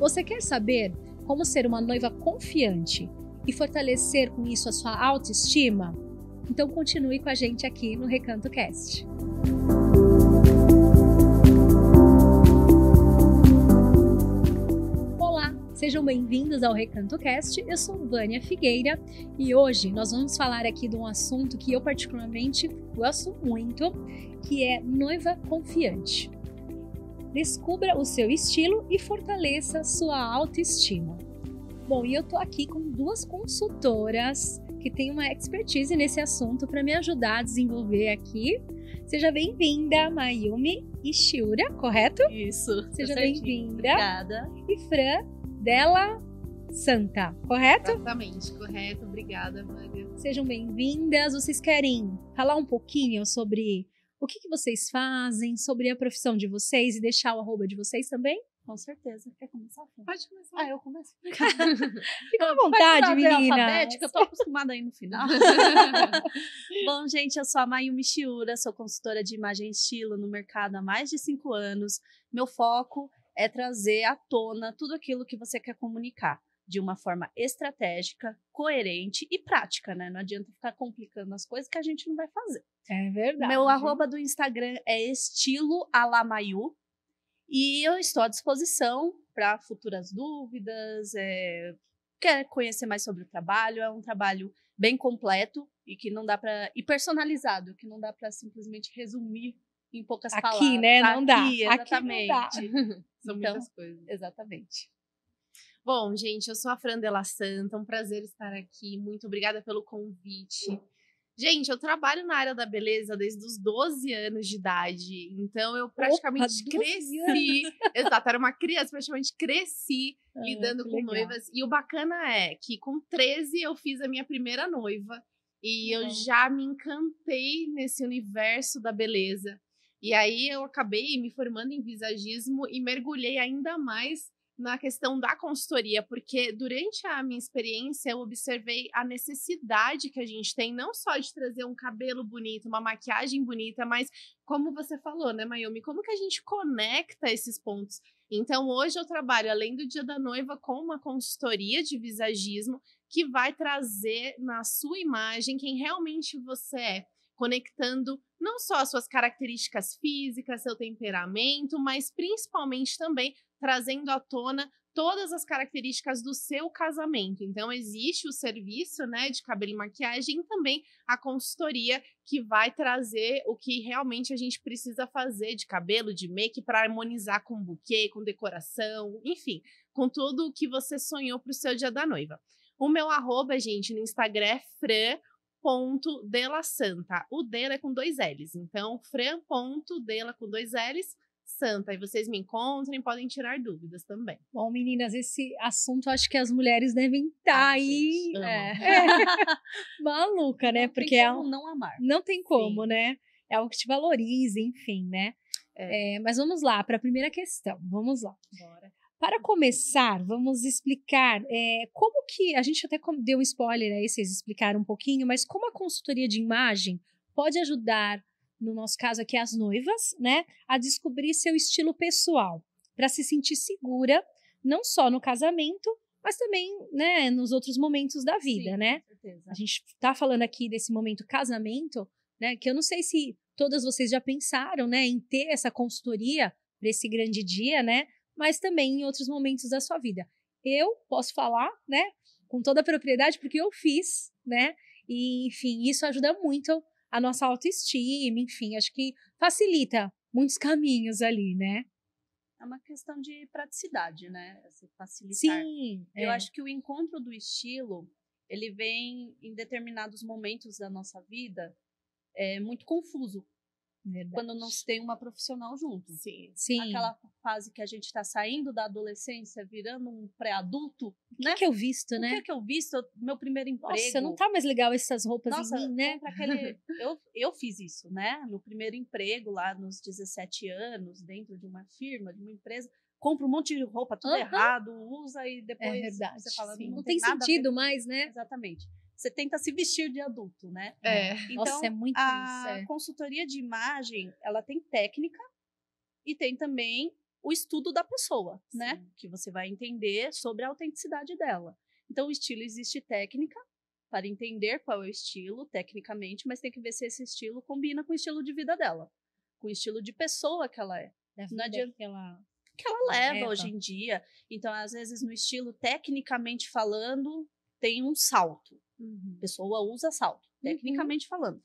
Você quer saber como ser uma noiva confiante e fortalecer com isso a sua autoestima? Então continue com a gente aqui no Recanto Cast. Olá, sejam bem-vindos ao Recanto Cast. Eu sou Vânia Figueira e hoje nós vamos falar aqui de um assunto que eu particularmente gosto muito, que é noiva confiante. Descubra o seu estilo e fortaleça sua autoestima. Bom, e eu tô aqui com duas consultoras que têm uma expertise nesse assunto para me ajudar a desenvolver aqui. Seja bem-vinda, Mayumi Ishiura, correto? Isso. Seja bem-vinda. Obrigada. E Fran Della Santa, correto? Exatamente, correto. Obrigada, Vânia. Sejam bem-vindas. Vocês querem falar um pouquinho sobre o que, que vocês fazem, sobre a profissão de vocês e deixar o arroba de vocês também? Com certeza. Quer começar? Fê? Pode começar. Ah, eu começo. Fica à vontade, meninas. alfabética, eu tô acostumada aí no final. Bom, gente, eu sou a Mayumi Shiura, sou consultora de imagem e estilo no mercado há mais de cinco anos. Meu foco é trazer à tona tudo aquilo que você quer comunicar de uma forma estratégica, coerente e prática, né? Não adianta ficar complicando as coisas que a gente não vai fazer. É verdade. Meu arroba do Instagram é estilo alamayu. E eu estou à disposição para futuras dúvidas. É... Quer conhecer mais sobre o trabalho? É um trabalho bem completo e que não dá para e personalizado, que não dá para simplesmente resumir em poucas Aqui, palavras. né? Não dá. Aqui, Aqui não exatamente. dá. São Então, muitas coisas. Exatamente. Bom, gente, eu sou a Fran Della Santa, um prazer estar aqui. Muito obrigada pelo convite. Gente, eu trabalho na área da beleza desde os 12 anos de idade. Então, eu praticamente 12 cresci. Exato, era uma criança, praticamente cresci Ah, lidando com legal. noivas. E o bacana é que com 13 eu fiz a minha primeira noiva. E eu Legal. já me encantei nesse universo da beleza. E aí eu acabei me formando em visagismo e mergulhei ainda mais na questão da consultoria, porque durante a minha experiência eu observei a necessidade que a gente tem, não só de trazer um cabelo bonito, uma maquiagem bonita, mas como você falou, né, Mayumi, como que a gente conecta esses pontos? Então, hoje eu trabalho, além do Dia da Noiva, com uma consultoria de visagismo que vai trazer na sua imagem quem realmente você é, conectando não só as suas características físicas, seu temperamento, mas principalmente também trazendo à tona todas as características do seu casamento. Então existe o serviço, né, de cabelo e maquiagem e também a consultoria que vai trazer o que realmente a gente precisa fazer de cabelo, de make para harmonizar com buquê, com decoração, enfim, com tudo o que você sonhou para o seu dia da noiva. O meu arroba, gente, no Instagram é fran.delasanta. O dela é com dois L's. Então, fran.dela com dois L's, santa. E vocês me encontrem, podem tirar dúvidas também. Bom, meninas, esse assunto acho que as mulheres devem estar Ai, aí gente, amo. é, maluca, né? Não Porque tem é como um- não amar. não tem como, né? É algo que te valoriza, enfim, né? É, mas vamos lá para a primeira questão. Vamos lá. Bora. Para começar, vamos explicar é, como que a gente até deu um spoiler aí, vocês explicaram um pouquinho, mas como a consultoria de imagem pode ajudar, no nosso caso aqui, as noivas, né, a descobrir seu estilo pessoal, para se sentir segura, não só no casamento, mas também, né, nos outros momentos da vida, Sim, né? Com certeza. A gente tá falando aqui desse momento casamento, né? Que eu não sei se todas vocês já pensaram, né, em ter essa consultoria para esse grande dia, né? Mas também em outros momentos da sua vida. Eu posso falar, né, com toda a propriedade, porque eu fiz, né? E, enfim, isso ajuda muito a nossa autoestima, enfim, acho que facilita muitos caminhos ali, né? É uma questão de praticidade, né? Facilitar. Sim. Eu é. acho que o encontro do estilo, ele vem em determinados momentos da nossa vida é muito confuso Verdade. quando não se tem uma profissional junto. Sim. Sim. Aquela fase que a gente está saindo da adolescência, virando um pré-adulto, O que, né? que eu visto, O né? que, que eu visto? Meu primeiro emprego. Nossa, não tá mais legal essas roupas Nossa, em mim, né? aquele... eu, eu fiz isso, né? No primeiro emprego, lá nos 17 anos, dentro de uma firma, de uma empresa. Compra um monte de roupa, tudo Aham. errado, usa e depois É verdade. você fala, não, Não, tem, tem, sentido mais, né? Exatamente. Você tenta se vestir de adulto, né? É. Então, Nossa, é muito a isso. é. consultoria de imagem, ela tem técnica e tem também o estudo da pessoa, né? Que você vai entender sobre a autenticidade dela. Então, o estilo existe técnica para entender qual é o estilo, tecnicamente, mas tem que ver se esse estilo combina com o estilo de vida dela, com o estilo de pessoa que ela é. Não adianta que ela, que ela leva leva. hoje em dia. Então, às vezes, no estilo, tecnicamente falando, tem um salto. Uhum. A pessoa usa salto, tecnicamente falando.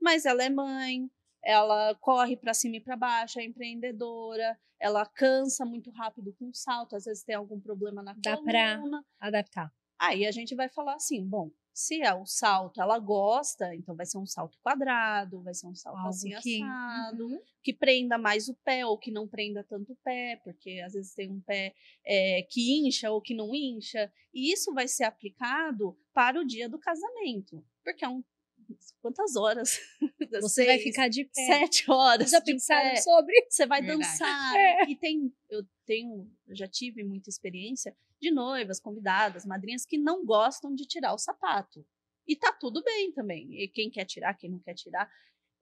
Mas ela é mãe, ela corre para cima e para baixo, é empreendedora, ela cansa muito rápido com salto, às vezes tem algum problema na Dá coluna. adaptar. Aí a gente vai falar assim, bom, se é o salto, ela gosta, então vai ser um salto quadrado, vai ser um salto Algo assim que- assado, Uhum. que prenda mais o pé ou que não prenda tanto o pé, porque às vezes tem um pé é, que incha ou que não incha. E isso vai ser aplicado para o dia do casamento, porque é um quantas horas? Você vai ficar de pé. sete horas. Já pensaram sobre? Você vai Verdade. dançar. É. E tem, eu tenho, eu já tive muita experiência de noivas, convidadas, madrinhas que não gostam de tirar o sapato. E tá tudo bem também. E quem quer tirar, quem não quer tirar.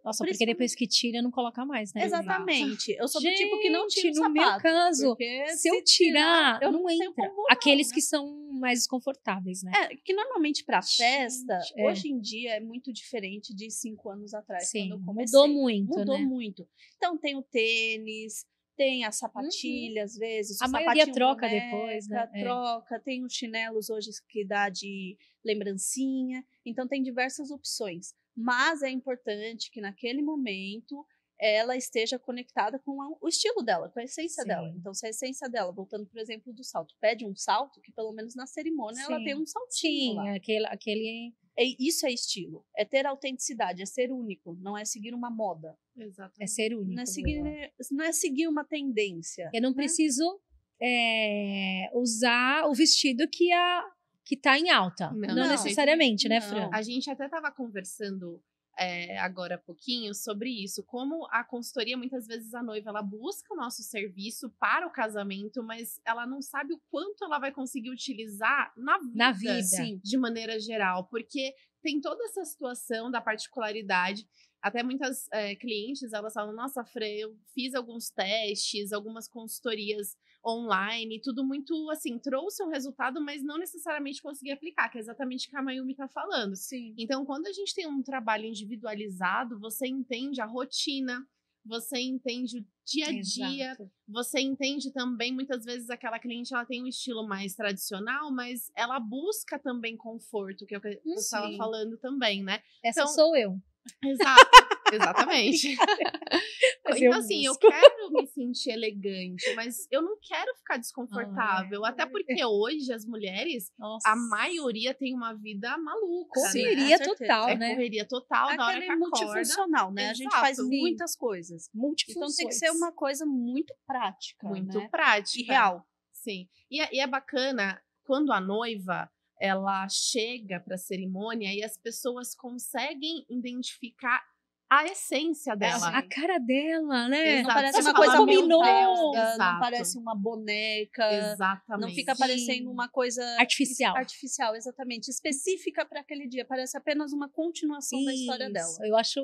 Nossa, porque Principalmente- depois que tira, não coloca mais, né? Exatamente. Eu sou do tipo que não tira o Gente, no sapato. meu caso, Se eu tirar, eu não, não entra. Aqueles né? que são mais desconfortáveis, né? É, que normalmente pra festa, Gente, é. hoje em dia é muito diferente de cinco anos atrás, Sim, quando eu comecei. mudou muito, Mudou né? muito. Então tem o tênis, tem a sapatilha, às vezes. A maioria troca boneca, depois, né? É. Troca, tem os chinelos hoje que dá de lembrancinha. Então tem diversas opções. Mas é importante que naquele momento ela esteja conectada com a- o estilo dela, com a essência Sim. dela. Então, se a essência dela, voltando, por exemplo, do salto, pede um salto, que pelo menos na cerimônia ela Sim. tem um saltinho Sim, lá. aquele, aquele. É- isso é estilo. É ter autenticidade, é ser único, não é seguir uma moda. Exatamente. É ser único. Não é seguir, boa. não é seguir uma tendência. Eu não preciso é, usar o vestido que a que tá em alta. Não, Não, não. necessariamente, né, Não. Fran? A gente até estava conversando é, agora há pouquinho sobre isso, como a consultoria, muitas vezes a noiva, ela busca o nosso serviço para o casamento, mas ela não sabe o quanto ela vai conseguir utilizar na vida, Na vida. sim, de maneira geral, porque tem toda essa situação da particularidade. Até muitas é, clientes, elas falam, nossa, Fran, eu fiz alguns testes, algumas consultorias online, tudo muito, assim, trouxe um resultado, mas não necessariamente consegui aplicar, que é exatamente o que a Mayumi tá falando. Sim. Então, quando a gente tem um trabalho individualizado, você entende a rotina, você entende o dia a dia, Exato. você entende também, muitas vezes, aquela cliente ela tem um estilo mais tradicional, mas ela busca também conforto, que é o que você estava Sim. falando também, né? Essa Então, sou eu. Exato, exatamente. Mas eu então, assim, eu quero me sentir elegante, mas eu não quero ficar desconfortável. Ah, é. Até porque hoje as mulheres, Nossa. a maioria tem uma vida maluca. né? Correria certeza. total, É né? correria total na hora que acorda. multifuncional, né? A gente Exato. faz muitas coisas. Então Multifunções. tem que ser uma coisa muito prática, Muito né? prática. E real. Sim. E é, e é bacana quando a noiva ela chega para a cerimônia e as pessoas conseguem identificar a essência dela. A cara dela, né? Não Exato. parece Você uma fala, coisa "Meu combinou, Deus", não parece uma boneca, Exatamente. não fica parecendo uma coisa Artificial. artificial, exatamente, específica para aquele dia, parece apenas uma continuação da história dela. Isso, Eu acho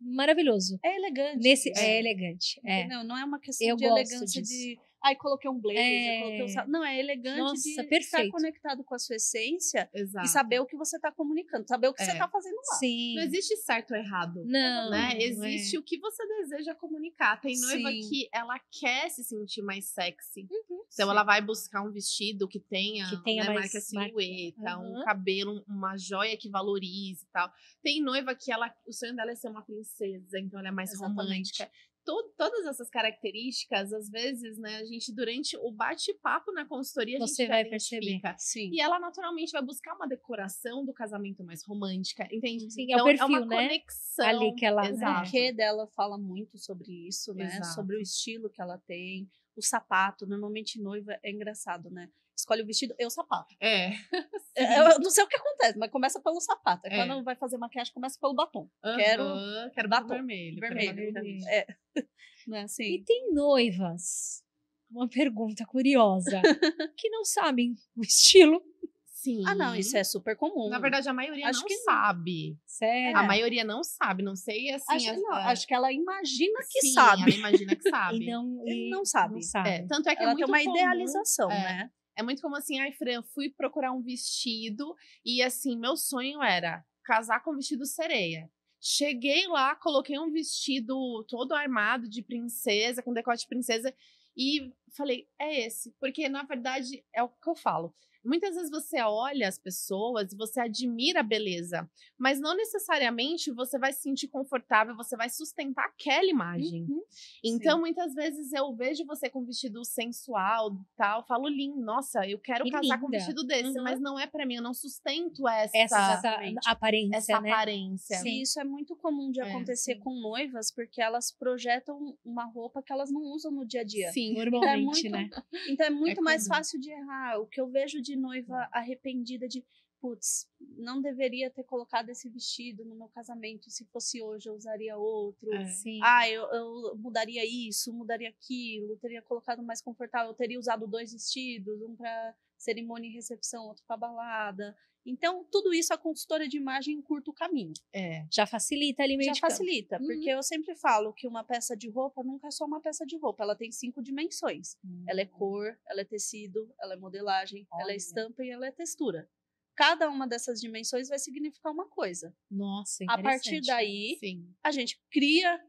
maravilhoso. É elegante. Nesse, isso. é elegante. É. Entendeu? Não é uma questão Eu de gosto elegância disso. de. Ai, coloquei um blazer, É. coloquei um sal-". Não, é elegante Nossa, de estar perfeito. conectado com a sua essência Exato. e saber o que você está comunicando, saber o que você É. está fazendo lá. Sim. Não existe certo ou errado. Não, né? não é. Existe o que você deseja comunicar. Tem noiva Sim. que ela quer se sentir mais sexy. Uhum. Então ela vai buscar um vestido que tenha, Que tenha né, mais marca silhueta, um Uhum. cabelo, uma joia que valorize e tal. Tem noiva que ela, o sonho dela é ser uma princesa, então ela é mais Exatamente. romântica. To- todas essas características, às vezes, né, a gente, durante o bate-papo na consultoria, a Você gente vai perceber. Sim. E ela naturalmente vai buscar uma decoração do casamento mais romântica, entende? Sim, é o então, perfil, é uma né? conexão. Ali que ela- O Exato. porquê dela fala muito sobre isso, né? Exato. Sobre o estilo que ela tem, o sapato. Normalmente, noiva é engraçado, né? Escolhe o vestido e o sapato. É. É, Eu não sei o que acontece, mas começa pelo sapato. É. Quando vai fazer maquiagem, começa pelo batom. Quero Aham, quero batom. vermelho. quero Vermelho. vermelho. É. Não é E assim? tem noivas, uma pergunta curiosa, que não sabem o estilo Sim. Ah, não, isso é super comum. Na verdade, a maioria Acho não que não. sabe. Sério? A maioria não sabe, não sei assim. acho, as- não, é, acho que ela imagina que sim, sabe. Ela imagina que sabe. E não, e não sabe. Não sabe. É, tanto é que é Ela muito tem uma comum- idealização, é. né? É muito como assim, ai, Fran, fui procurar um vestido e assim, meu sonho era casar com um vestido sereia. Cheguei lá, coloquei um vestido todo armado de princesa, com decote de princesa, e falei, é esse. Porque, na verdade, é o que eu falo. Muitas vezes você olha as pessoas e você admira a beleza, mas não necessariamente você vai se sentir confortável, você vai sustentar aquela imagem. Uhum. Então, muitas vezes eu vejo você com um vestido sensual, tal, falo lindo, nossa, eu quero Que casar com um linda. vestido desse, Uhum. mas não é pra mim, eu não sustento essa Essa, aparência, essa né? aparência. Sim. Isso é muito comum de É, acontecer sim. com noivas, porque elas projetam uma roupa que elas não usam no dia a dia. Sim. Normalmente, É muito- né? Então é muito mais comum. fácil de errar. O que eu vejo de noiva arrependida de, putz, não deveria ter colocado esse vestido no meu casamento. Se fosse hoje, eu usaria outro. É. Sim. Ah, eu, eu mudaria isso, mudaria aquilo, teria colocado mais confortável, eu teria usado dois vestidos, um para cerimônia e recepção, outro para balada. Então, tudo isso a consultora de imagem curta o caminho. É. Já facilita ali meio Já de campo. facilita, Uhum. porque eu sempre falo que uma peça de roupa nunca é só uma peça de roupa, ela tem cinco dimensões. Ela é cor, ela é tecido, ela é modelagem, ela Olha. é estampa e ela é textura. Cada uma dessas dimensões vai significar uma coisa. Nossa, A partir daí, Sim. a gente cria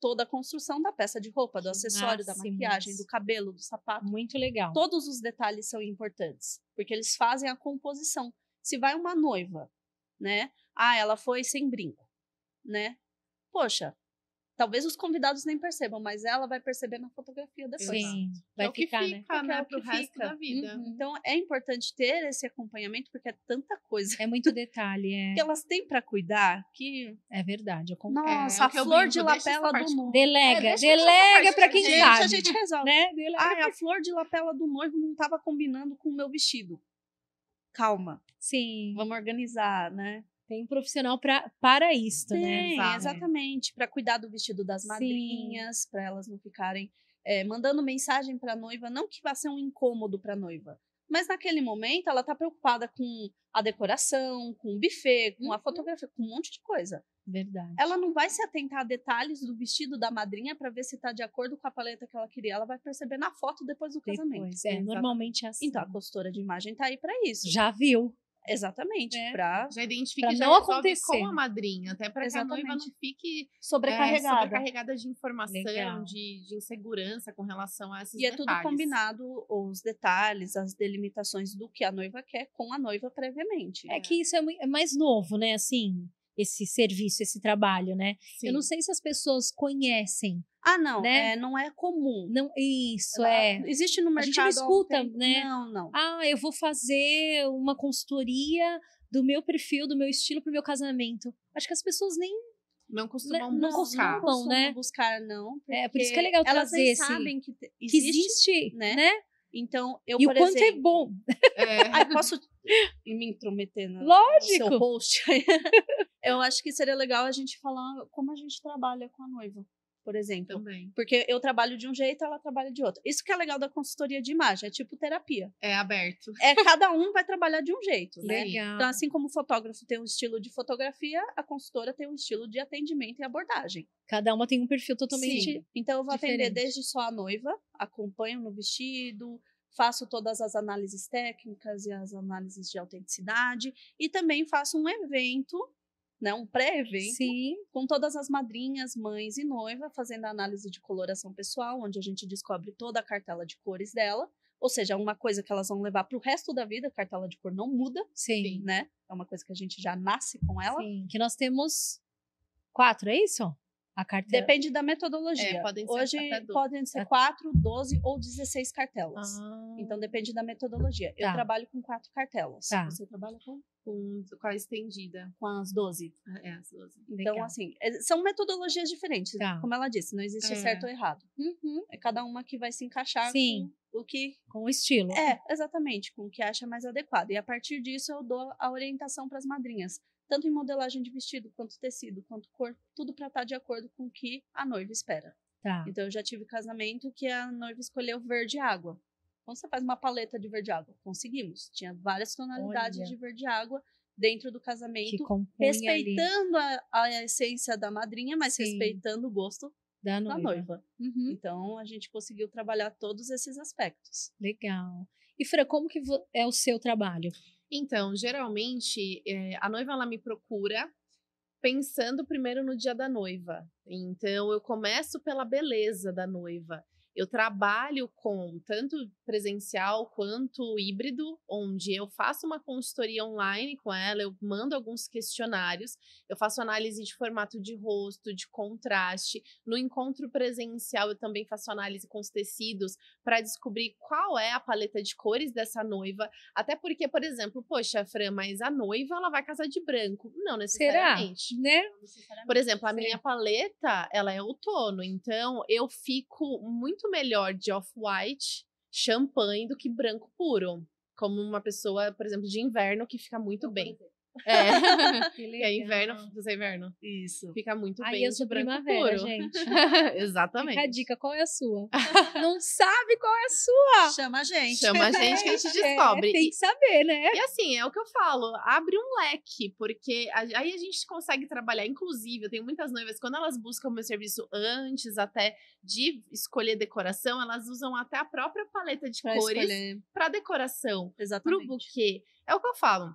toda a construção da peça de roupa, do Que acessório, da maquiagem, do cabelo, do sapato. Muito legal. Todos os detalhes são importantes, porque eles fazem a composição. Se vai uma noiva, né? Ah, ela foi sem brinco, né? Poxa, talvez os convidados nem percebam, mas ela vai perceber na fotografia depois. Sim, é vai o que ficar, fica, né? Porque né, é o pro que resto fica. da vida. Uhum. Então é importante ter esse acompanhamento, porque é tanta coisa É muito detalhe, é, que elas têm para cuidar que, é verdade. Eu concordo. nossa, é o a que flor brinco, de lapela do noivo. Delega, É, delega pra quem gente. sabe. a gente resolve. Né? Delega. Ai, a flor de lapela do noivo não estava combinando com o meu vestido. Calma, Sim, vamos organizar, né? tem um profissional pra, para isto, né? Tem, Exato. exatamente, para cuidar do vestido das madrinhas, para elas não ficarem é, mandando mensagem para a noiva, não que vá ser um incômodo para a noiva, mas naquele momento ela tá preocupada com a decoração, com o buffet, com a Uhum. fotografia, com um monte de coisa. Verdade. Ela não vai se atentar a detalhes do vestido da madrinha para ver se tá de acordo com a paleta que ela queria. Ela vai perceber na foto depois do casamento. Depois, é, Exatamente. normalmente é assim. Então a consultora de imagem tá aí para isso. Já viu. Exatamente, É. para Já identifica Pra e já não acontecer. com a madrinha, até para que a noiva não fique é, sobrecarregada. sobrecarregada de informação, de, de insegurança com relação a esses E é detalhes. tudo combinado, os detalhes, as delimitações do que a noiva quer com a noiva previamente. É que isso é, é mais novo, né? Assim, esse serviço, esse trabalho, né? Sim. Eu não sei se as pessoas conhecem. Ah, não, Né? é, não é comum. Não, isso Ela- é. Existe no A gente mercado. não há escuta, tempo. né? Não, não. Ah, eu vou fazer uma consultoria do meu perfil, do meu estilo pro meu casamento. Acho que as pessoas nem. Não costumam Não buscar. costumam. costumam né? buscar, não. É, por isso que é legal elas trazer nem esse- sabem que, te- Que existe, existe, né? né? Então, eu, e por o quanto é bom. É. Ai, posso me intrometer no Lógico. seu post? eu acho que seria legal a gente falar como a gente trabalha com a noiva, por exemplo. Também. Porque eu trabalho de um jeito, ela trabalha de outro. Isso que é legal da consultoria de imagem, é tipo terapia. É aberto. É cada um vai trabalhar de um jeito, né? Legal. Então, assim como o fotógrafo tem um estilo de fotografia, a consultora tem um estilo de atendimento e abordagem. Cada uma tem um perfil totalmente. Sim. Então, eu vou atender diferente. desde só a noiva, acompanho no vestido, faço todas as análises técnicas e as análises de autenticidade, e também faço um evento, né, um pré-evento, com todas as madrinhas, mães e noiva, fazendo a análise de coloração pessoal, onde a gente descobre toda a cartela de cores dela. Ou seja, uma coisa que elas vão levar para o resto da vida, a cartela de cor não muda, Sim. né? É uma coisa que a gente já nasce com ela. Sim. Que nós temos quatro, é isso? A carteira. Depende da metodologia. É, podem ser Hoje podem ser 4, 12 ou 16 cartelas. Ah, Então depende da metodologia. Eu Tá. trabalho com quatro cartelas. Tá. Você trabalha com, Com, com a estendida. com as 12. É, as 12. Então, legal. assim, é- são metodologias diferentes. Tá. Como ela disse, não existe É. certo ou errado. Uhum. É cada uma que vai se encaixar Sim. com o que Com o estilo. É, exatamente, com o que acha mais adequado. E a partir disso eu dou a orientação para as madrinhas, tanto em modelagem de vestido, quanto tecido, quanto cor, tudo para estar de acordo com o que a noiva espera. Tá. Então eu já tive casamento que a noiva escolheu verde água. Quando você faz uma paleta de verde água, conseguimos. Tinha várias tonalidades Olha. de verde água dentro do casamento, respeitando a, a essência da madrinha, mas Sim. respeitando o gosto da da noiva. noiva. Uhum. Então a gente conseguiu trabalhar todos esses aspectos. Legal. E Fran, como que é o seu trabalho? Então, geralmente, eh, a noiva ela me procura pensando primeiro no dia da noiva. Então, eu começo pela beleza da noiva. Eu trabalho com tanto presencial quanto híbrido, onde eu faço uma consultoria online com ela, eu mando alguns questionários, eu faço análise de formato de rosto, de contraste. No encontro presencial, eu também faço análise com os tecidos para descobrir qual é a paleta de cores dessa noiva. Até porque, por exemplo, poxa, Fran, mas a noiva ela vai casar de branco. Não Será? necessariamente. Né? Por exemplo, a minha paleta, ela é outono, então eu fico muito melhor de off-white, champanhe do que branco puro. Como uma pessoa, por exemplo, de inverno que fica muito bem. É. Que que é inverno, você é inverno. Isso. Fica muito Aí bem eu de sou branco primavera, puro. gente. Exatamente. Fica a dica, qual é a sua? Não sabe qual é a sua? Chama a gente. Chama a gente que a gente É, descobre. tem que saber, né? E assim, é o que eu falo, abre um leque, porque aí a gente consegue trabalhar. Inclusive, eu tenho muitas noivas, quando elas buscam o meu serviço antes até de escolher decoração, elas usam até a própria paleta de Pra cores para decoração. Pro Exatamente. buquê. É o que eu falo.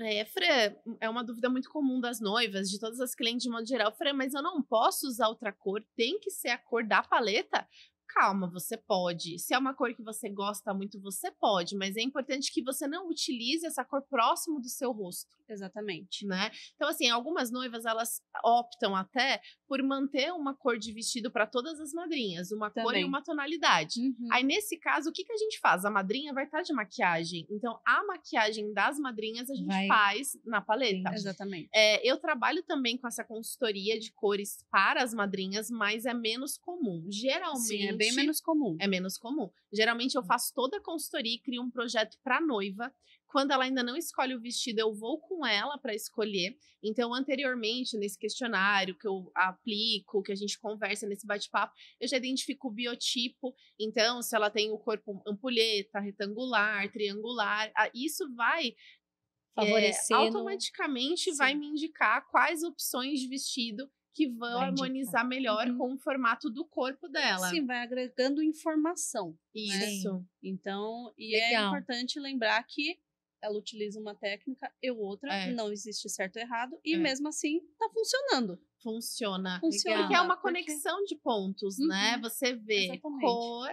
É, Fran, é uma dúvida muito comum das noivas, de todas as clientes de modo geral. Fran, mas eu não posso usar outra cor? Tem que ser a cor da paleta? Calma, você pode. Se é uma cor que você gosta muito, você pode, mas é importante que você não utilize essa cor próximo do seu rosto, Exatamente. né? Então, assim, algumas noivas elas optam até por manter uma cor de vestido para todas as madrinhas, uma cor e Também. uma tonalidade. Uhum. Aí, nesse caso, o que, que a gente faz? A madrinha vai estar de maquiagem. Então, a maquiagem das madrinhas a gente Vai. faz na paleta. Exatamente. É, eu trabalho também com essa consultoria de cores para as madrinhas, mas é menos comum. Geralmente. Sim, é bem menos comum. é menos comum. Geralmente eu faço toda a consultoria e crio um projeto para noiva. Quando ela ainda não escolhe o vestido, eu vou com ela para escolher. Então, anteriormente, nesse questionário que eu aplico, que a gente conversa nesse bate-papo, eu já identifico o biotipo. Então, se ela tem o corpo ampulheta, retangular, triangular, isso vai é, Favorecendo. automaticamente vai Sim. me indicar quais opções de vestido que vão harmonizar melhor Uhum. com o formato do corpo dela. Sim, vai agregando informação. Isso. Então, e é Legal. importante lembrar que ela utiliza uma técnica e outra, É. não existe certo ou errado, e É. mesmo assim tá funcionando. Funciona. Funciona. Porque é uma porque- conexão de pontos, Uhum. né? Você vê Exatamente. cor,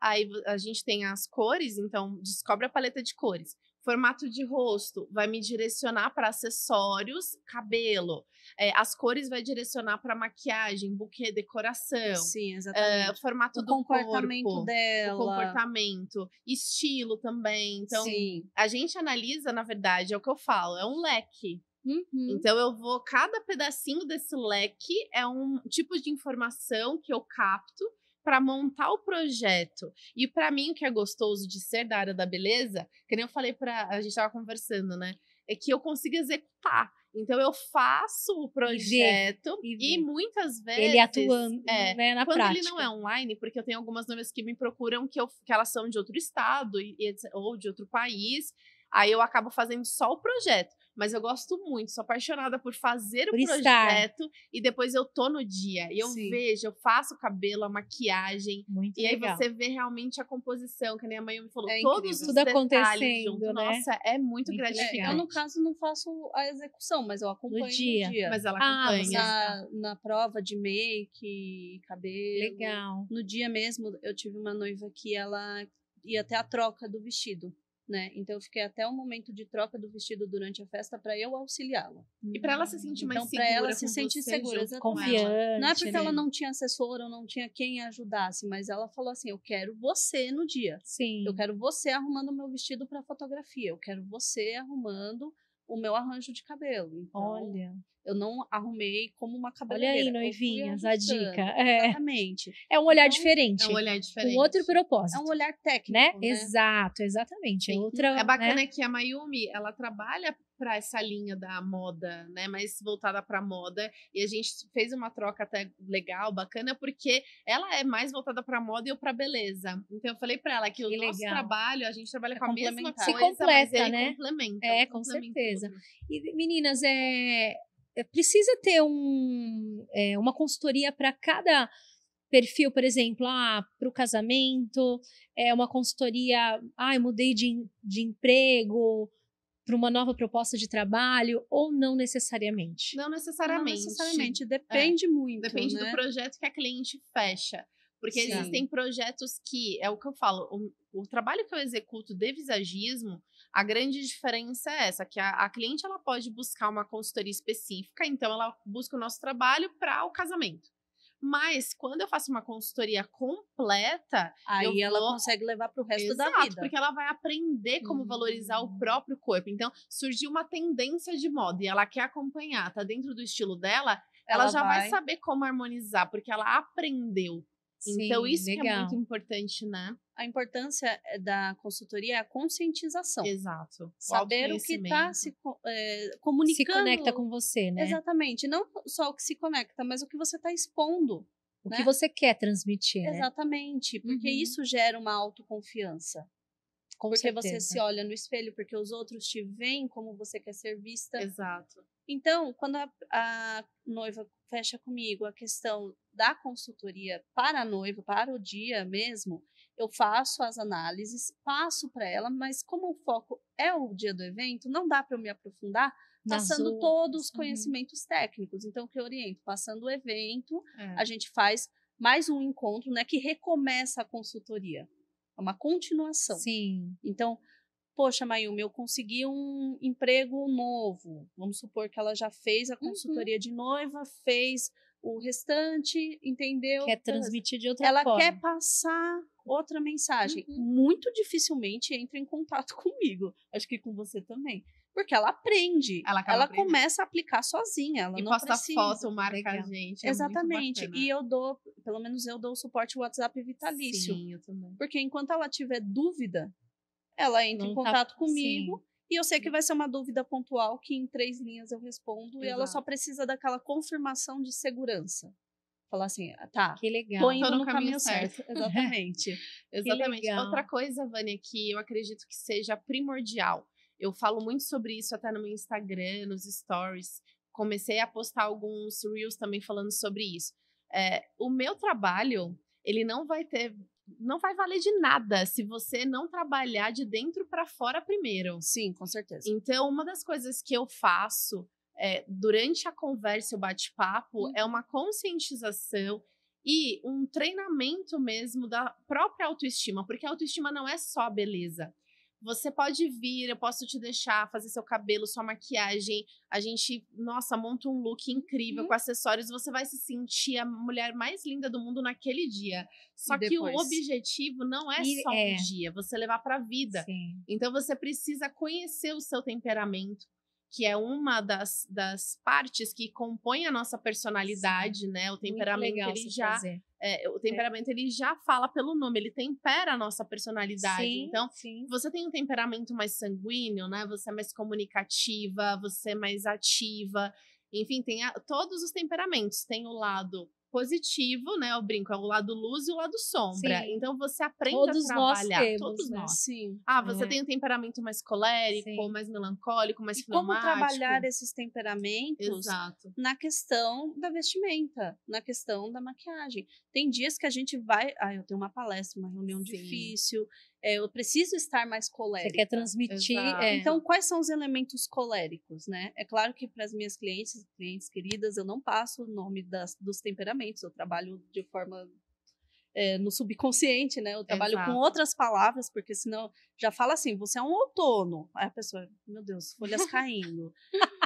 aí a gente tem as cores, então descobre a paleta de cores. Formato de rosto vai me direcionar para acessórios, cabelo. É, as cores vai direcionar para maquiagem, buquê, decoração. Sim, É, exatamente. formato o do comportamento corpo, dela. o comportamento, estilo também. Então, Sim. a gente analisa, na verdade, é o que eu falo, é um leque. Uhum. Então eu vou, cada pedacinho desse leque é um tipo de informação que eu capto para montar o projeto. E para mim o que é gostoso de ser da área da beleza, que nem eu falei para a gente tava conversando, né, é que eu consigo executar. Então eu faço o projeto e e, vê. muitas vezes Ele atuando é, né, na quando prática. ele não é online, porque eu tenho algumas noivas que me procuram que, eu, que elas são de outro estado e, e ou de outro país, aí eu acabo fazendo só o projeto. Mas eu gosto muito, sou apaixonada por fazer Por o estar. projeto e depois eu tô no dia. E eu Sim. vejo, eu faço o cabelo, a maquiagem. Muito E aí legal. você vê realmente a composição, que nem a mãe me falou, É todos os Tudo detalhes junto. né? Nossa, é muito, Muito gratificante. legal. Eu, no caso, não faço a execução, mas eu acompanho no dia. dia. Mas ela Ah, acompanha. você- na, na prova de make, cabelo. Legal. No dia mesmo, eu tive uma noiva que ela ia até a troca do vestido, né? Então eu fiquei até o momento de troca do vestido durante a festa para eu auxiliá-la. E pra ela se sentir mais Então, pra segura ela se sentir segura, junto com ela. Confiante. Não é porque né? ela não tinha assessora ou não tinha quem a ajudasse, mas ela falou assim: "Eu quero você no dia. Sim. Eu quero você arrumando o meu vestido para fotografia. Eu quero você arrumando o meu arranjo de cabelo. Então, Olha, eu não arrumei como uma olha cabeleireira. aí, eu fui noivinhas, a dica. É, Exatamente. é um olhar Então, diferente. É um olhar diferente. Com outro propósito. É um olhar técnico, né? né? Exato, exatamente. É outra. É bacana né? que a Mayumi, ela trabalha para essa linha da moda, né? Mais voltada para moda. E a gente fez uma troca até legal, bacana, porque ela é mais voltada para moda e eu para beleza. Então eu falei para ela que, que, o legal. nosso trabalho, a gente trabalha é com a mesma coisa, Se completa, mas né? complementa. É, com certeza. Tudo. E meninas, é precisa ter um, é, uma consultoria para cada perfil, por exemplo, ah, para o casamento, é uma consultoria, ah, eu mudei de, de emprego para uma nova proposta de trabalho, ou não necessariamente? Não necessariamente. Não necessariamente, depende é. muito. Depende né? do projeto que a cliente fecha. Porque Sim. existem projetos que, é o que eu falo, o, o, trabalho que eu executo de visagismo, a grande diferença é essa, que a, a cliente ela pode buscar uma consultoria específica, então ela busca o nosso trabalho para o casamento. Mas quando eu faço uma consultoria completa, aí ela vou... consegue levar para o resto Exato, da vida. Porque ela vai aprender como valorizar o hum. próprio corpo. Então, surgiu uma tendência de moda e ela quer acompanhar, tá dentro do estilo dela, ela, ela já vai... vai saber como harmonizar, porque ela aprendeu Sim, então, isso legal. é muito importante, né? A importância eh, da consultoria é a conscientização. Exato. Saber o que está se é, comunicando. Se conecta com você, né? Exatamente. Não só o que se conecta, mas o que você está expondo. O né? que você quer transmitir. Né? Exatamente. Porque uhum. isso gera uma autoconfiança. Com porque certeza. você se olha no espelho, porque os outros te veem como você quer ser vista. Exato. Então, quando a, a noiva fecha comigo a questão da consultoria para a noiva, para o dia mesmo, eu faço as análises, passo para ela, mas como o foco é o dia do evento, não dá para eu me aprofundar passando todos os uhum. conhecimentos uhum. técnicos. Então, o que eu oriento? Passando o evento, é. a gente faz mais um encontro, né, que recomeça a consultoria. É uma continuação. Sim. Então, poxa, Mayumi, eu consegui um emprego novo. Vamos supor que ela já fez a uhum. consultoria uhum. de noiva, fez o restante, entendeu? Quer transmitir de outra ela forma. Ela quer passar outra mensagem. Uhum. Muito dificilmente entra em contato comigo. Acho que com você também. Porque ela aprende. Ela, ela começa a aplicar sozinha. Ela e não posta precisa. foto, marca Legal. a gente. É Exatamente. E eu dou, pelo menos eu dou o suporte WhatsApp vitalício. Sim, eu também. Porque enquanto ela tiver dúvida, ela entra não em tá contato tá, comigo. Sim. E eu sei que vai ser uma dúvida pontual que em três linhas eu respondo Exato. e ela só precisa daquela confirmação de segurança. Falar assim, ah, tá, que legal. tô indo tô no, no, caminho, caminho certo. certo. Exatamente. Exatamente. Outra coisa, Vânia, que eu acredito que seja primordial. Eu falo muito sobre isso até no meu Instagram, nos stories. Comecei a postar alguns reels também falando sobre isso. É, o meu trabalho, ele não vai ter não vai valer de nada se você não trabalhar de dentro para fora primeiro. Sim, com certeza. Então, uma das coisas que eu faço é, durante a conversa e o bate-papo uhum. é uma conscientização e um treinamento mesmo da própria autoestima, porque a autoestima não é só a beleza. Você pode vir, eu posso te deixar fazer seu cabelo, sua maquiagem. A gente, nossa, monta um look incrível uhum. com acessórios. Você vai se sentir a mulher mais linda do mundo naquele dia. Só que o objetivo não é e só é. um dia, você levar para a vida. Sim. Então você precisa conhecer o seu temperamento, que é uma das, das partes que compõe a nossa personalidade, Sim. né? O temperamento ele já é, o é. temperamento é. ele já fala pelo nome, ele tempera a nossa personalidade. Sim, então, sim. você tem um temperamento mais sanguíneo, né? Você é mais comunicativa, você é mais ativa. Enfim, tem a, todos os temperamentos. Tem o lado positivo, né? Eu brinco, é o lado luz e o lado sombra. Sim. Então você aprende todos a trabalhar. Nós temos, todos né? nós. Sim. Ah, você é. tem um temperamento mais colérico, Sim. mais melancólico, mais e como trabalhar esses temperamentos Exato. na questão da vestimenta, na questão da maquiagem. Tem dias que a gente vai, ah, eu tenho uma palestra, uma reunião Sim. difícil, é, eu preciso estar mais colérica. Você quer transmitir. É. Então, quais são os elementos coléricos, né? É claro que para as minhas clientes, clientes queridas, eu não passo o nome das, dos temperamentos, eu trabalho de forma é, no subconsciente, né? Eu trabalho Exato. com outras palavras, porque senão já fala assim, você é um outono. Aí a pessoa, meu Deus, folhas caindo.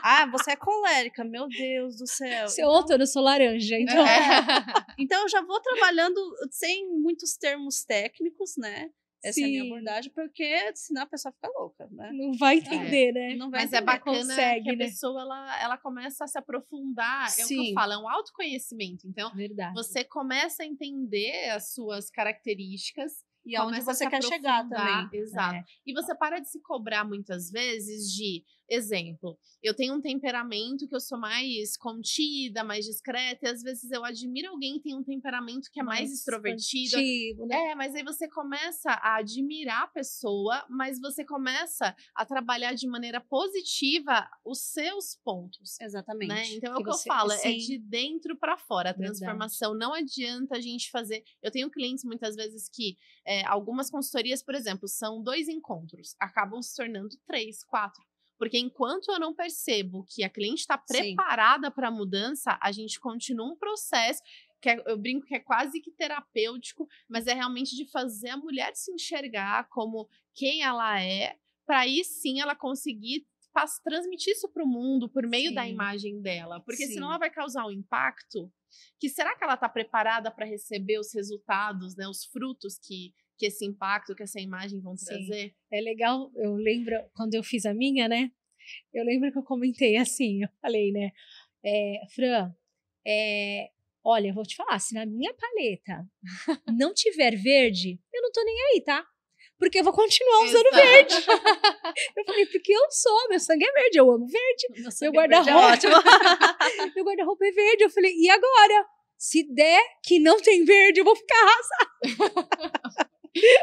ah, você é colérica, meu Deus do céu. Seu então, outono, eu sou laranja, então. É. então eu já vou trabalhando sem muitos termos técnicos, né? Essa Sim. é a minha abordagem, porque senão a pessoa fica louca, né? Não vai entender, é. né? Não vai Mas é entender. é bacana Consegue, que a né? pessoa ela, ela começa a se aprofundar. Sim. É o que eu falo, é um autoconhecimento. Então, Verdade. você começa a entender as suas características e aonde começa a você quer chegar também. Exato. É. E você para de se cobrar muitas vezes de, exemplo, eu tenho um temperamento que eu sou mais contida, mais discreta, e às vezes eu admiro alguém que tem um temperamento que é mais, extrovertido. positivo, né? É, mas aí você começa a admirar a pessoa, mas você começa a trabalhar de maneira positiva os seus pontos. Exatamente. Né? Então é o que você- eu falo, é sim. de dentro para fora a Verdade. transformação. Não adianta a gente fazer. Eu tenho clientes muitas vezes que é, algumas consultorias, por exemplo, são dois encontros, acabam se tornando três, quatro. Porque enquanto eu não percebo que a cliente está preparada para a mudança, a gente continua um processo que é- eu brinco que é quase que terapêutico, mas é realmente de fazer a mulher se enxergar como quem ela é, para aí sim ela conseguir transmitir isso para o mundo por meio da Sim. imagem dela. Porque Sim. senão ela vai causar um impacto que será que ela está preparada para receber os resultados, né, os frutos que, que esse impacto, que essa imagem vão Sim. trazer? É legal, eu lembro quando eu fiz a minha, né? Eu lembro que eu comentei assim, eu falei, né? É, Fran, é, olha, eu vou te falar, se na minha paleta não tiver verde, eu não tô nem aí, tá? Porque eu vou continuar usando Exato. verde. Eu falei, porque eu sou, meu sangue é verde, eu amo verde. Meu que verde é guarda-roupa. ótimo. Meu guarda-roupa é verde. Eu falei, e agora? Se der que não tem verde, eu vou ficar arrasada.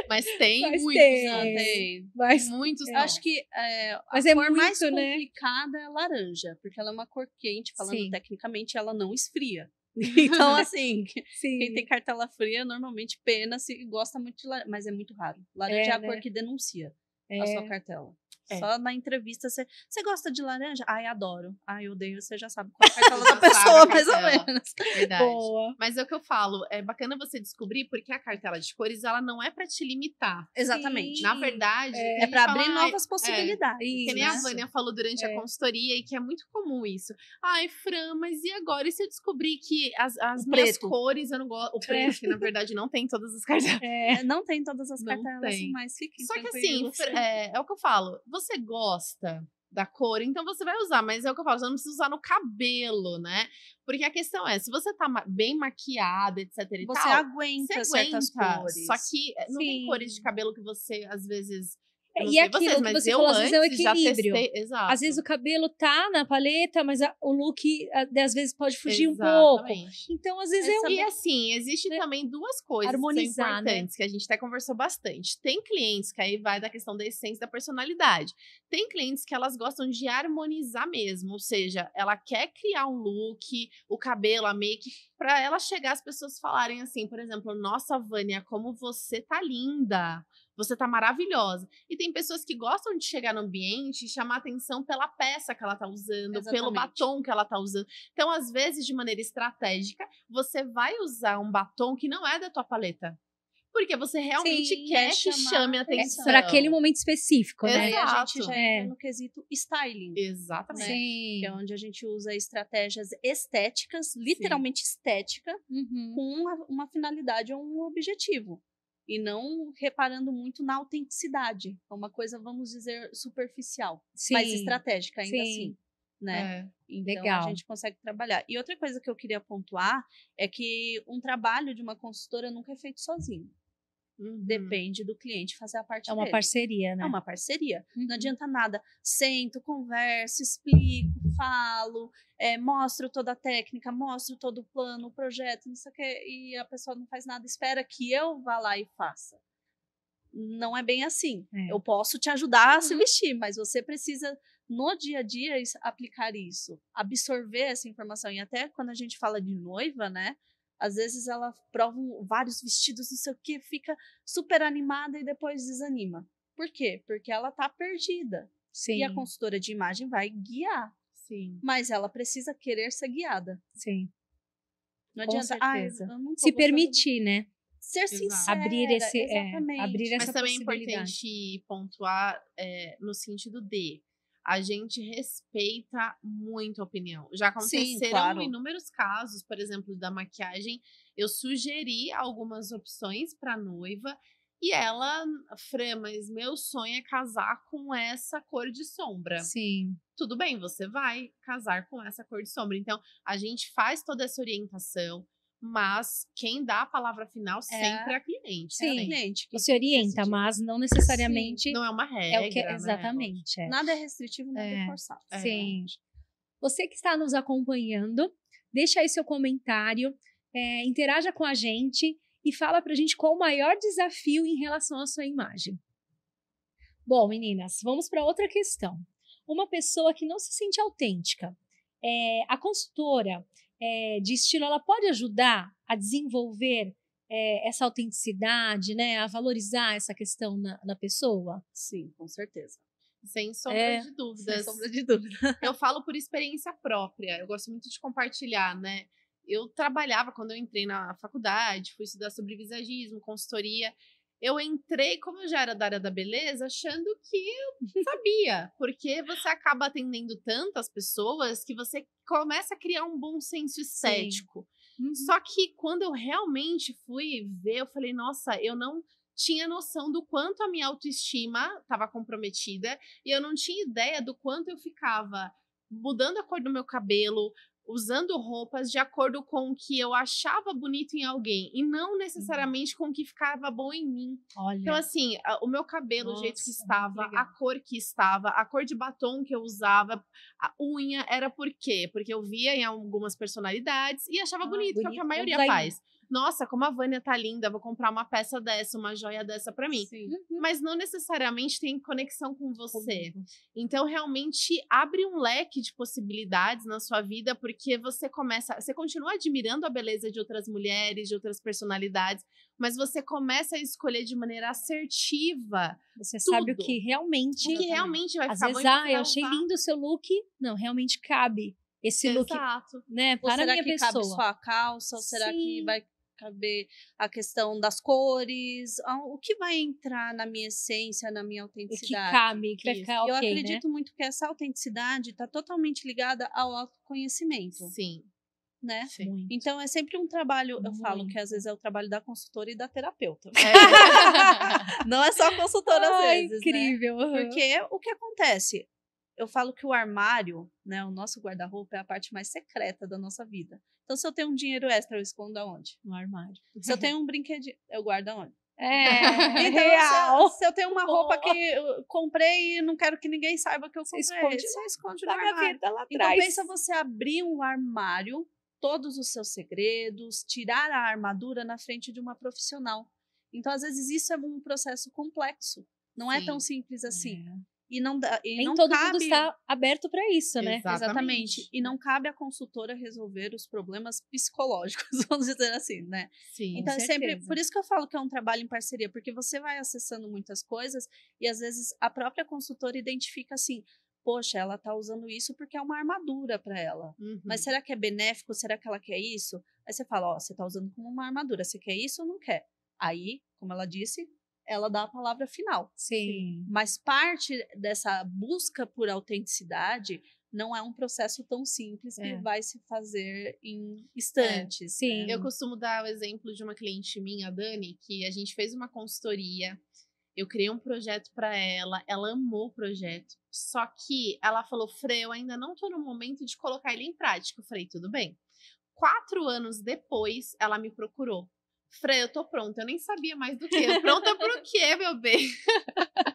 Mas tem Mas muitos, tem. Não, né? tem. Mas, muitos. Não. acho que é, mas a é cor muito, mais né? complicada é a laranja, porque ela é uma cor quente, falando Sim. tecnicamente, ela não esfria. Então, assim, Sim. quem tem cartela fria normalmente pena se gosta muito de laranja, mas é muito raro. Laranja é, É, a né? cor que denuncia É. a sua cartela. É. Só na entrevista você. Você gosta de laranja? Ai, adoro. Ai, odeio. Você já sabe qual é a cartela Já da pessoa, mais ou menos. Verdade. Boa. Mas é o que eu falo, é bacana você descobrir porque a cartela de cores ela não é para te limitar. Exatamente. Sim. Na verdade, É É fala, abrir "Ai, novas possibilidades. Que nem né? a Vânia falou durante É. a consultoria e que é muito comum isso. Ai, Fran, mas e agora? E se eu descobrir que as, as O minhas preto. cores eu não gosto? O preto, que na verdade não tem todas as cartelas. É. É, Não tem todas as Não cartelas, tem. mas fiquem Só que assim, é, é o que eu falo. Você gosta da cor, então você vai usar, mas é o que eu falo, você não precisa usar no cabelo, né? Porque a questão é, se você tá bem maquiada, etc e Você tal, aguenta você certas aguenta. cores. Só que eh, não tem Sim. cores de cabelo que você, às vezes. Não E aquilo vocês, que mas você falou, às vezes é o equilíbrio. testei- Exato. Às vezes o cabelo tá na paleta, mas a- o look às vezes pode fugir um pouco. Exatamente. Então, às vezes é um. E assim, existe né? também duas coisas Harmonizar, né? importantes, que a gente até conversou bastante. Tem clientes que aí vai da questão da essência da personalidade. Tem clientes que elas gostam de harmonizar mesmo, ou seja, ela quer criar um look, o cabelo, a make, pra ela chegar as pessoas falarem assim, por exemplo, nossa, Vânia, como você tá linda. Você tá maravilhosa. E tem pessoas que gostam de chegar no ambiente e chamar atenção pela peça que ela tá usando, pelo Exatamente. batom que ela tá usando. Então, às vezes, de maneira estratégica, você vai usar um batom que não é da tua paleta. Porque você realmente Sim, quer quer que chamar chame a atenção. atenção. para aquele momento específico, né? Aí a gente Exato. já É. entra no quesito styling. Exatamente. Sim. Que é onde a gente usa estratégias estéticas, literalmente estética, Uhum. com uma, uma finalidade ou um objetivo. E não reparando muito na autenticidade. É uma coisa, vamos dizer, superficial, Sim. mas estratégica ainda Sim. assim. Né? É. Então Legal. a gente consegue trabalhar. E outra coisa que eu queria pontuar é que um trabalho de uma consultora nunca é feito sozinho. Uhum. Depende do cliente fazer a parte É uma dele. parceria, né? É uma parceria. Uhum. Não adianta nada. Sento, converso, explico, falo, é, mostro toda a técnica, mostro todo o plano, o projeto, não sei o quê, e a pessoa não faz nada, espera que eu vá lá e faça. Não é bem assim. É. Eu posso te ajudar a se Uhum. vestir, mas você precisa, no dia a dia, aplicar isso, absorver essa informação. E até quando a gente fala de noiva, né? Às vezes ela prova vários vestidos, não sei o que, fica super animada e depois desanima. Por quê? Porque ela tá perdida. Sim. E a consultora de imagem vai guiar. Sim. Mas ela precisa querer ser guiada. Sim. Não Com adianta "Ai, certeza. eu não tô Se permitir, né? Ser sincera. Abrir esse- é, abrir Mas essa também é importante pontuar é, no sentido de a gente respeita muito a opinião. Já Sim, aconteceram claro. inúmeros casos, por exemplo, da maquiagem. Eu sugeri algumas opções para noiva e ela, Fran, mas meu sonho é casar com essa cor de sombra. Sim. tudo bem, você vai casar com essa cor de sombra. Então, a gente faz toda essa orientação. Mas quem dá a palavra final sempre é a cliente. Sim. né? cliente. que Você orienta, mas não necessariamente Não é uma regra. é o que né? exatamente. é. Nada é restritivo, nada é, É. forçado. É. Sim. Você que está nos acompanhando, deixa aí seu comentário, é, interaja com a gente e fala pra gente qual o maior desafio em relação à sua imagem. Bom, meninas, vamos para outra questão. Uma pessoa que não se sente autêntica, é, a consultora é, de estilo, ela pode ajudar a desenvolver é, essa autenticidade, né, a valorizar essa questão na, na pessoa? Sim, com certeza. Sem sombra É, de dúvidas. Sem sombra de dúvida. Eu falo por experiência própria. Eu gosto muito de compartilhar, né? Eu trabalhava quando eu entrei na faculdade, fui estudar sobre visagismo, consultoria. Eu entrei, como eu já era da área da beleza, achando que eu sabia, porque você acaba atendendo tantas pessoas que você começa a criar um bom senso estético. Só que quando eu realmente fui ver, eu falei, nossa, eu não tinha noção do quanto a minha autoestima estava comprometida e eu não tinha ideia do quanto eu ficava mudando a cor do meu cabelo, usando roupas de acordo com o que eu achava bonito em alguém e não necessariamente com o que ficava bom em mim. Olha, Então, assim, o meu cabelo, o jeito que Nossa, estava, a cor que estava, a cor de batom que eu usava, a unha, era por quê? Porque eu via em algumas personalidades e achava Ah, bonito, que é o que bonito, a maioria faz. Nossa, como a Vânia tá linda, vou comprar uma peça dessa, uma joia dessa pra mim. Sim. Uhum. Mas não necessariamente tem conexão com você. Comigo. Então, realmente abre um leque de possibilidades na sua vida, porque você começa. Você continua admirando a beleza de outras mulheres, de outras personalidades, mas você começa a escolher de maneira assertiva Você sabe o tudo. que realmente. o que realmente vai Às ficar vezes, ah, você eu achei usar. lindo o seu look. Não, realmente cabe esse look, Exato. né, Ou para a será minha que pessoa. cabe só a calça? Ou será que Sim. vai caber a questão das cores? O que vai entrar na minha essência, na minha O que autenticidade? cabe, que vai ficar E eu ok, né? acredito muito que essa autenticidade está totalmente ligada ao autoconhecimento, Sim. né? sim. Então é sempre um trabalho, eu falo Muito. que às vezes é o trabalho da consultora e da terapeuta. É. Não é só a consultora às vezes, né? incrível. aham. Porque o que acontece? Eu falo que o armário, né, o nosso guarda-roupa é a parte mais secreta da nossa vida. Então, se eu tenho um dinheiro extra, eu escondo aonde? no armário. Se eu tenho um brinquedinho, eu guardo aonde? É, Então, real. Se, eu, se eu tenho uma roupa que eu comprei e não quero que ninguém saiba que eu comprei, esconde você esconde no armário. gaveta lá Então, atrás. pensa você abrir um armário, todos os seus segredos, tirar a armadura na frente de uma profissional. Então, às vezes, isso é um processo complexo. Não é Sim. tão simples assim. É. E não, dá- e Nem não todo cabe... mundo está aberto para isso, né? Exatamente. Exatamente. E não cabe à consultora resolver os problemas psicológicos, vamos dizer assim, né? Sim. Então é sempre. Por isso que eu falo que é um trabalho em parceria, porque você vai acessando muitas coisas e às vezes a própria consultora identifica assim. Poxa, ela tá usando isso porque é uma armadura para ela. Uhum. Mas será que é benéfico? Será que ela quer isso? Aí você fala, ó, você tá usando como uma armadura. Você quer isso ou não quer? Aí, como ela disse, ela dá a palavra final. Sim. Mas parte dessa busca por autenticidade não é um processo tão simples que É. vai se fazer em instantes. sim. né? Eu costumo dar o exemplo de uma cliente minha, a Dani, que a gente fez uma consultoria. Eu criei um projeto para ela, ela amou o projeto. Só que ela falou: Frei, eu ainda não tô no momento de colocar ele em prática. Eu falei: tudo bem. Quatro anos depois, ela me procurou. Frei, eu tô pronta. Eu nem sabia mais do que. Pronta pro quê, meu bem?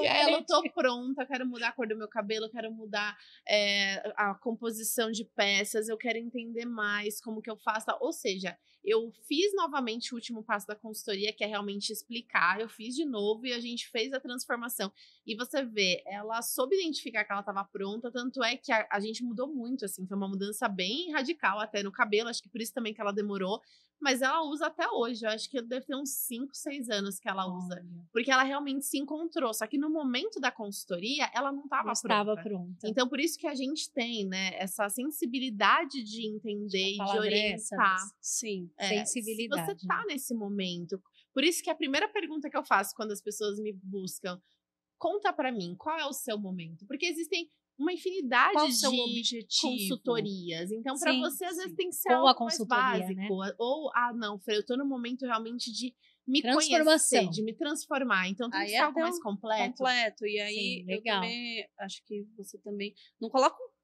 E aí ela, eu tô pronta, quero mudar a cor do meu cabelo, quero mudar é, a composição de peças, eu quero entender mais como que eu faço. Ou seja, eu fiz novamente o último passo da consultoria, que é realmente explicar. Eu fiz de novo e a gente fez a transformação. E você vê, ela soube identificar que ela estava pronta, tanto é que a, a gente mudou muito, assim, foi uma mudança bem radical até no cabelo, acho que por isso também que ela demorou. Mas ela usa até hoje, eu acho que deve ter uns 5, 6 anos que ela usa. Porque ela realmente se encontrou. Só que no momento da consultoria, ela não estava pronta. estava pronta. Então, por isso que a gente tem, né, essa sensibilidade de entender e de é essa orientar. Sim. É, Sensibilidade, Se você tá nesse momento. Por isso que a primeira pergunta que eu faço quando as pessoas me buscam, conta pra mim, qual é o seu momento? Porque existem uma infinidade Qual de consultorias. Então, pra Sim, você, às vezes, sim. tem que ser Ou a algo mais consultoria, né? básico. Ou, ah, não, Fê, eu tô no momento realmente de me conhecer, de me transformar. Então, tem Aí que é ser algo até mais um completo. Completo. E aí, Sim, eu também acho que você também não coloca pra-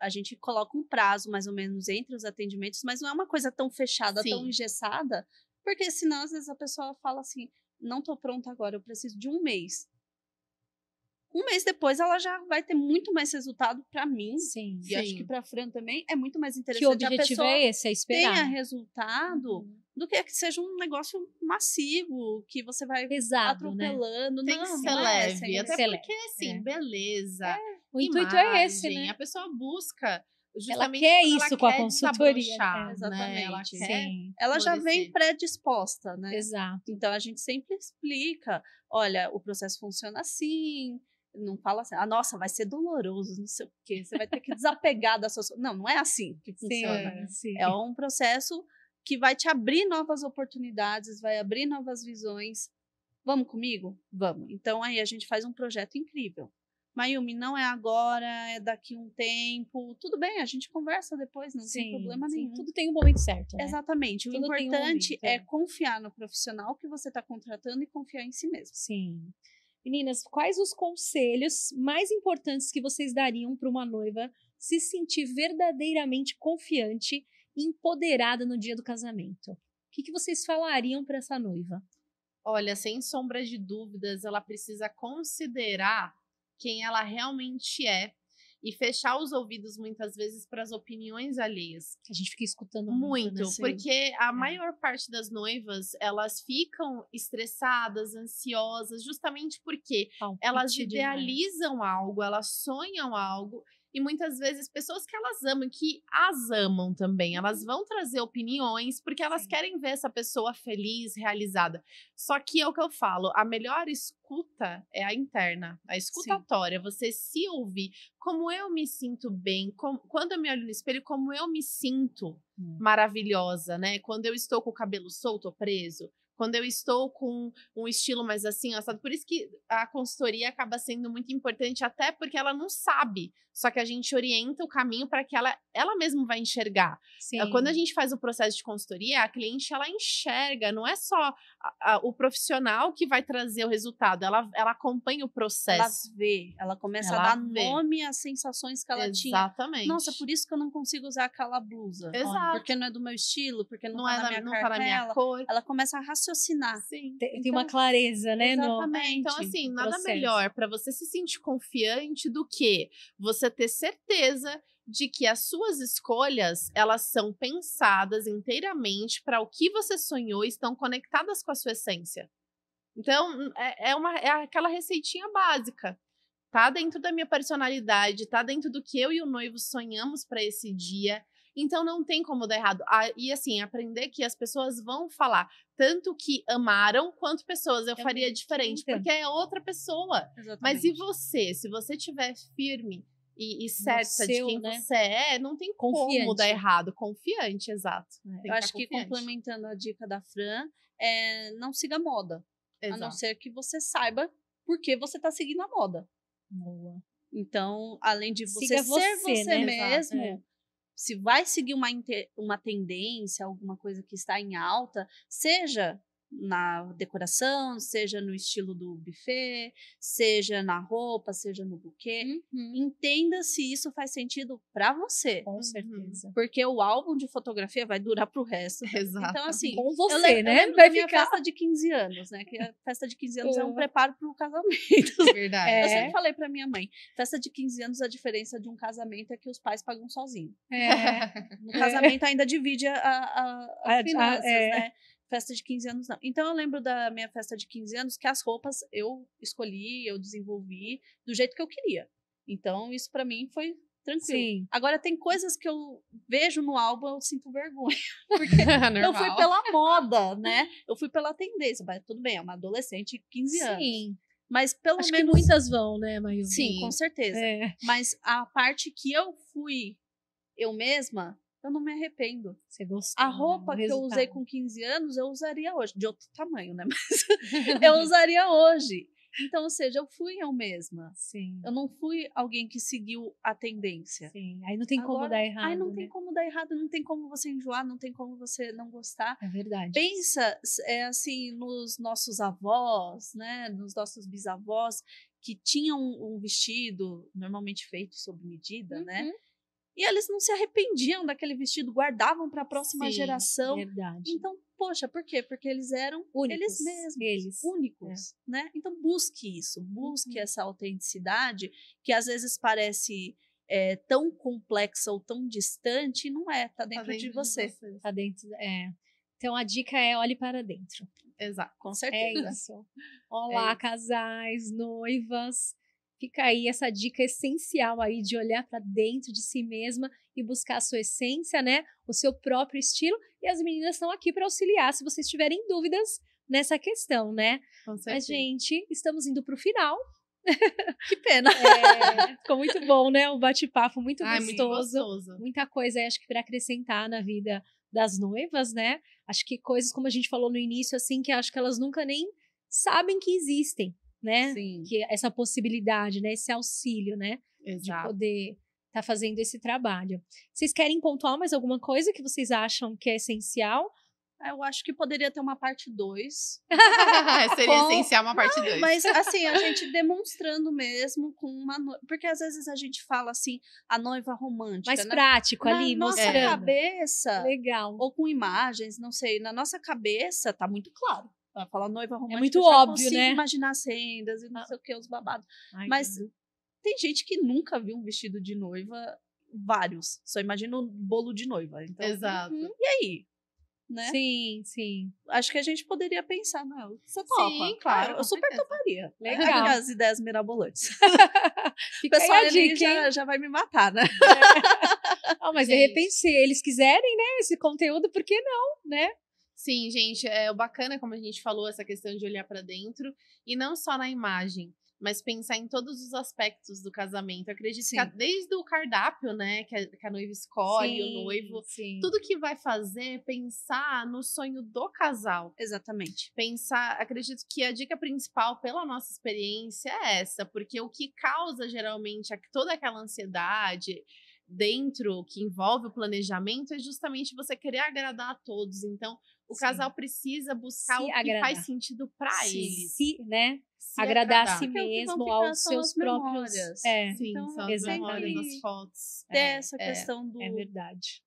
a gente coloca um prazo mais ou menos entre os atendimentos, mas não é uma coisa tão fechada, tão Sim. engessada, porque senão às vezes a pessoa fala assim: não tô pronta agora, eu preciso de um mês. Um mês depois ela já vai ter muito mais resultado para mim. Sim. E acho Sim. que para Fran também é muito mais Que interessante a objetivo pessoa é esse, é esperar. tenha resultado Uhum. do que que seja um negócio massivo que você vai Pesado, né? atropelando. Tem não, que ser não é, leve. sem- Até ser porque, assim, É. beleza. O intuito é esse, imagem, né? A pessoa busca justamente quer quando isso ela com a quer consultoria, desabrochar, né? Né? Ela Exatamente. quer Sim, ela já vem predisposta, né? exato. Então a gente sempre explica, olha, o processo funciona assim, não fala assim, ah, nossa, vai ser doloroso, não sei o quê, você vai ter que desapegar da sua... Não, não é assim que funciona. Sim, sim. É um processo que vai te abrir novas oportunidades, vai abrir novas visões. Vamos comigo? Vamos. Então aí a gente faz um projeto incrível. Mayumi, não é agora, é daqui um tempo. Tudo bem, a gente conversa depois, não tem problema sim, nenhum. Tudo tem um momento certo, né? Exatamente. O Tudo um importante é é. confiar no profissional que você está contratando e confiar em si mesmo. Sim. Meninas, quais os conselhos mais importantes que vocês dariam para uma noiva se sentir verdadeiramente confiante e empoderada no dia do casamento? O que, que vocês falariam para essa noiva? Olha, sem sombra de dúvidas, ela precisa considerar quem ela realmente é e fechar os ouvidos muitas vezes para as opiniões alheias. A gente fica escutando Muito, muito, né? porque a maior parte das noivas, elas ficam estressadas, ansiosas, justamente porque Palpite elas idealizam algo, elas sonham algo, e muitas vezes pessoas que elas amam, que as amam também, elas vão trazer opiniões porque elas Sim. querem ver essa pessoa feliz, realizada. Só que é o que eu falo, a melhor escuta é a interna, a escutatória, você se ouvir, como eu me sinto bem, com- quando eu me olho no espelho, como eu me sinto Hum. maravilhosa, né? Quando eu estou com o cabelo solto ou preso, quando eu estou com um estilo mais assim, assado. Por isso que a consultoria acaba sendo muito importante, até porque ela não sabe. Só que a gente orienta o caminho para que ela, ela mesma vai enxergar. Sim. Quando a gente faz o processo de consultoria, a cliente ela enxerga, não é só a- a- o profissional que vai trazer o resultado, ela, ela acompanha o Ela processo. vê, ela começa Ela a dar vê. nome às sensações que ela tinha. Exatamente. Nossa, por isso que eu não consigo usar aquela blusa. Exato. Porque não é do meu estilo, porque não, não, tá é na minha não cartela. tá na minha cor. Ela começa a raciocinar. Sim. Tem, tem uma clareza, né? no- Exatamente. É, então, assim, nada processo. melhor para você se sentir confiante do que você ter certeza de que as suas escolhas elas são pensadas inteiramente para o que você sonhou e estão conectadas com a sua essência. Então, é, é uma, é aquela receitinha básica. Tá dentro da minha personalidade, tá dentro do que eu e o noivo sonhamos para esse dia. Então não tem como dar errado. Ah, e assim, aprender que as pessoas vão falar tanto que amaram quanto pessoas eu É faria diferente, linda. porque é outra pessoa. Exatamente. Mas e você? Se você tiver firme e, e certa de seu, quem né? você é, não tem como Confiante. dar errado. Confiante, exato. É. Eu acho estar que confiante. complementando a dica da Fran, é não siga a moda. A não Exato. ser que você saiba por que você está seguindo a moda. Boa. Então, além de você Siga ser você, você, né? Exato, mesmo, é. Se vai seguir uma, uma tendência, alguma coisa que está em alta, seja na decoração, seja no estilo do buffet, seja na roupa, seja no buquê, Uhum. entenda se isso faz sentido para você. Com Uhum. certeza. Porque o álbum de fotografia vai durar pro resto. Exato. Então, assim, Com eu você, lembro, eu né? lembro Vai da minha ficar. festa de 15 anos, né? Que a festa de 15 anos é um É. preparo para o casamento. Verdade. É. Eu sempre falei para minha mãe, festa de 15 anos, a diferença de um casamento é que os pais pagam sozinho. É. No casamento ainda divide a, a, a- A- as finanças, a- é. né? Festa de 15 anos não. Então eu lembro da minha festa de 15 anos que as roupas eu escolhi, eu desenvolvi do jeito que eu queria. Então isso para mim foi tranquilo. Sim. Agora tem coisas que eu vejo no álbum eu sinto vergonha, porque eu fui pela moda, né? Eu fui pela tendência, mas tudo bem, é uma adolescente de 15 anos. Sim. Mas pelo Acho que menos muitas vão, né? Sim, Sim. com certeza. É, Mas a parte que eu fui eu mesma, eu não me arrependo. você gostou. A né, roupa que eu usei resultado. com 15 anos, eu usaria hoje. De outro tamanho, né? Mas eu usaria hoje. Então, ou seja, eu fui eu mesma. Sim. Eu não fui alguém que seguiu a tendência. Sim. Aí não tem como Agora, dar errado. Aí não né? tem como dar errado, não tem como você enjoar, não tem como você não gostar. É verdade. Pensa, é assim, nos nossos avós, né, nos nossos bisavós, que tinham um, um vestido normalmente feito sob medida, né? E eles não se arrependiam daquele vestido, guardavam para a próxima Sim, geração. Verdade. Então, poxa, por quê? Porque eles eram Únicos. eles mesmos, Eles. únicos, né? Então busque isso, busque Uhum. essa autenticidade que às vezes parece é, tão complexa ou tão distante, e não é, tá dentro, Tá de você. Tá dentro. É. Então a dica é olhe para dentro. Exato. Com É certeza. isso. Olá, isso. casais, noivas. Fica aí essa dica essencial aí de olhar para dentro de si mesma e buscar a sua essência, né? O seu próprio estilo. E as meninas estão aqui para auxiliar se vocês tiverem dúvidas nessa questão, né? Com Mas, certeza. gente, estamos indo para o final. Que pena. É, ficou muito bom, né? O bate-papo muito Ai, muito gostoso. gostoso. muita coisa aí, acho que para acrescentar na vida das noivas, né? Acho que coisas como a gente falou no início, assim, que acho que elas nunca nem sabem que existem, né? Sim, Que essa possibilidade, né? Esse auxílio, né? De exato. poder estar fazendo esse trabalho. Vocês querem pontuar mais alguma coisa que vocês acham que é essencial? Eu acho que poderia ter uma parte 2. Seria Com- essencial uma parte 2. Mas assim, a gente demonstrando mesmo com uma noiva. Porque às vezes a gente fala assim, a noiva romântica. Mais né? prático Na ali, nossa mostrando. cabeça, Legal. ou com imagens, não sei, na nossa cabeça tá muito claro. Fala noiva romântica. muito eu já óbvio, né? imaginar as rendas e não Ah. sei o que, os babados. Ai, Mas que tem gente que nunca viu um vestido de noiva, vários. Só imagina o bolo de noiva. Então, Exato. Uhum. E aí? Né? Sim, sim. Acho que a gente poderia pensar, não. Você topa? Sim, claro, Eu super certeza. toparia. Legal. As ideias mirabolantes. O pessoal ali hein? já, já vai me matar, né? Ah, mas de Gente. repente, se eles quiserem, né, esse conteúdo, por que não, né? Sim, gente, é o bacana, como a gente falou, essa questão de olhar pra dentro e não só na imagem, mas pensar em todos os aspectos do casamento. Eu acredito que Sim. desde o cardápio, né, que a, que a noiva escolhe, o noivo, Sim. tudo que vai fazer é pensar no sonho do casal. Exatamente. Pensar, acredito que a dica principal pela nossa experiência é essa, porque o que causa geralmente toda aquela ansiedade dentro que envolve o planejamento é justamente você querer agradar a todos. Então, o Sim. casal precisa buscar Se o que agradar. faz sentido para eles. se, né, Se agradar a si vão mesmo, ficar aos seus próprios. É, Sim, Então, são as memórias, as fotos. É, essa é. questão do. é verdade.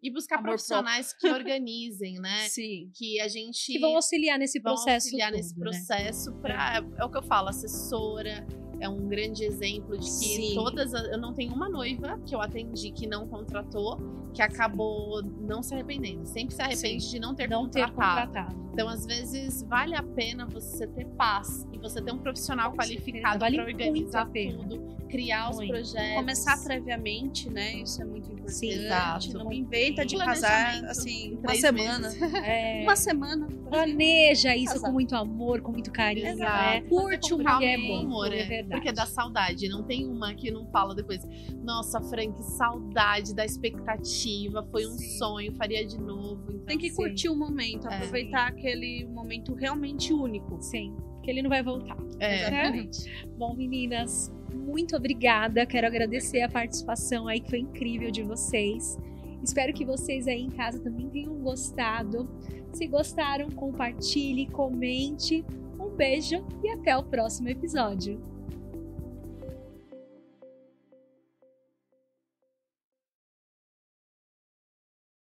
E buscar Amor profissionais que organizem, né? Sim. Que a gente Que vão auxiliar nesse vão processo. auxiliar todo, nesse né? processo para é o que eu falo assessora é um grande exemplo de que Sim. todas as- eu não tenho uma noiva que eu atendi que não contratou que acabou não se arrependendo sempre se arrepende de não ter Não ter contratado contratado. então às vezes vale a pena você ter paz e você ter um profissional qualificado vale para organizar tudo criar os Muito. projetos Começar previamente, né? Isso é muito importante. Sim, exato. Não inventa de casar assim, uma semana. É, Uma semana. planeja isso Casar. com muito amor, com muito carinho, né? Curte o que é bom, amor, é é. verdade. Porque dá saudade. Não tem uma que não fala depois. Nossa, Frank, saudade da expectativa. Foi um Sim. sonho, faria de novo. Então, Tem que curtir o momento, É. aproveitar aquele momento realmente único. Sim, que ele não vai voltar. é. Exatamente. Bom, meninas, muito obrigada. Quero agradecer a participação aí, que foi incrível de vocês. Espero que vocês aí em casa também tenham gostado. Se gostaram, compartilhe, comente. Um beijo e até o próximo episódio.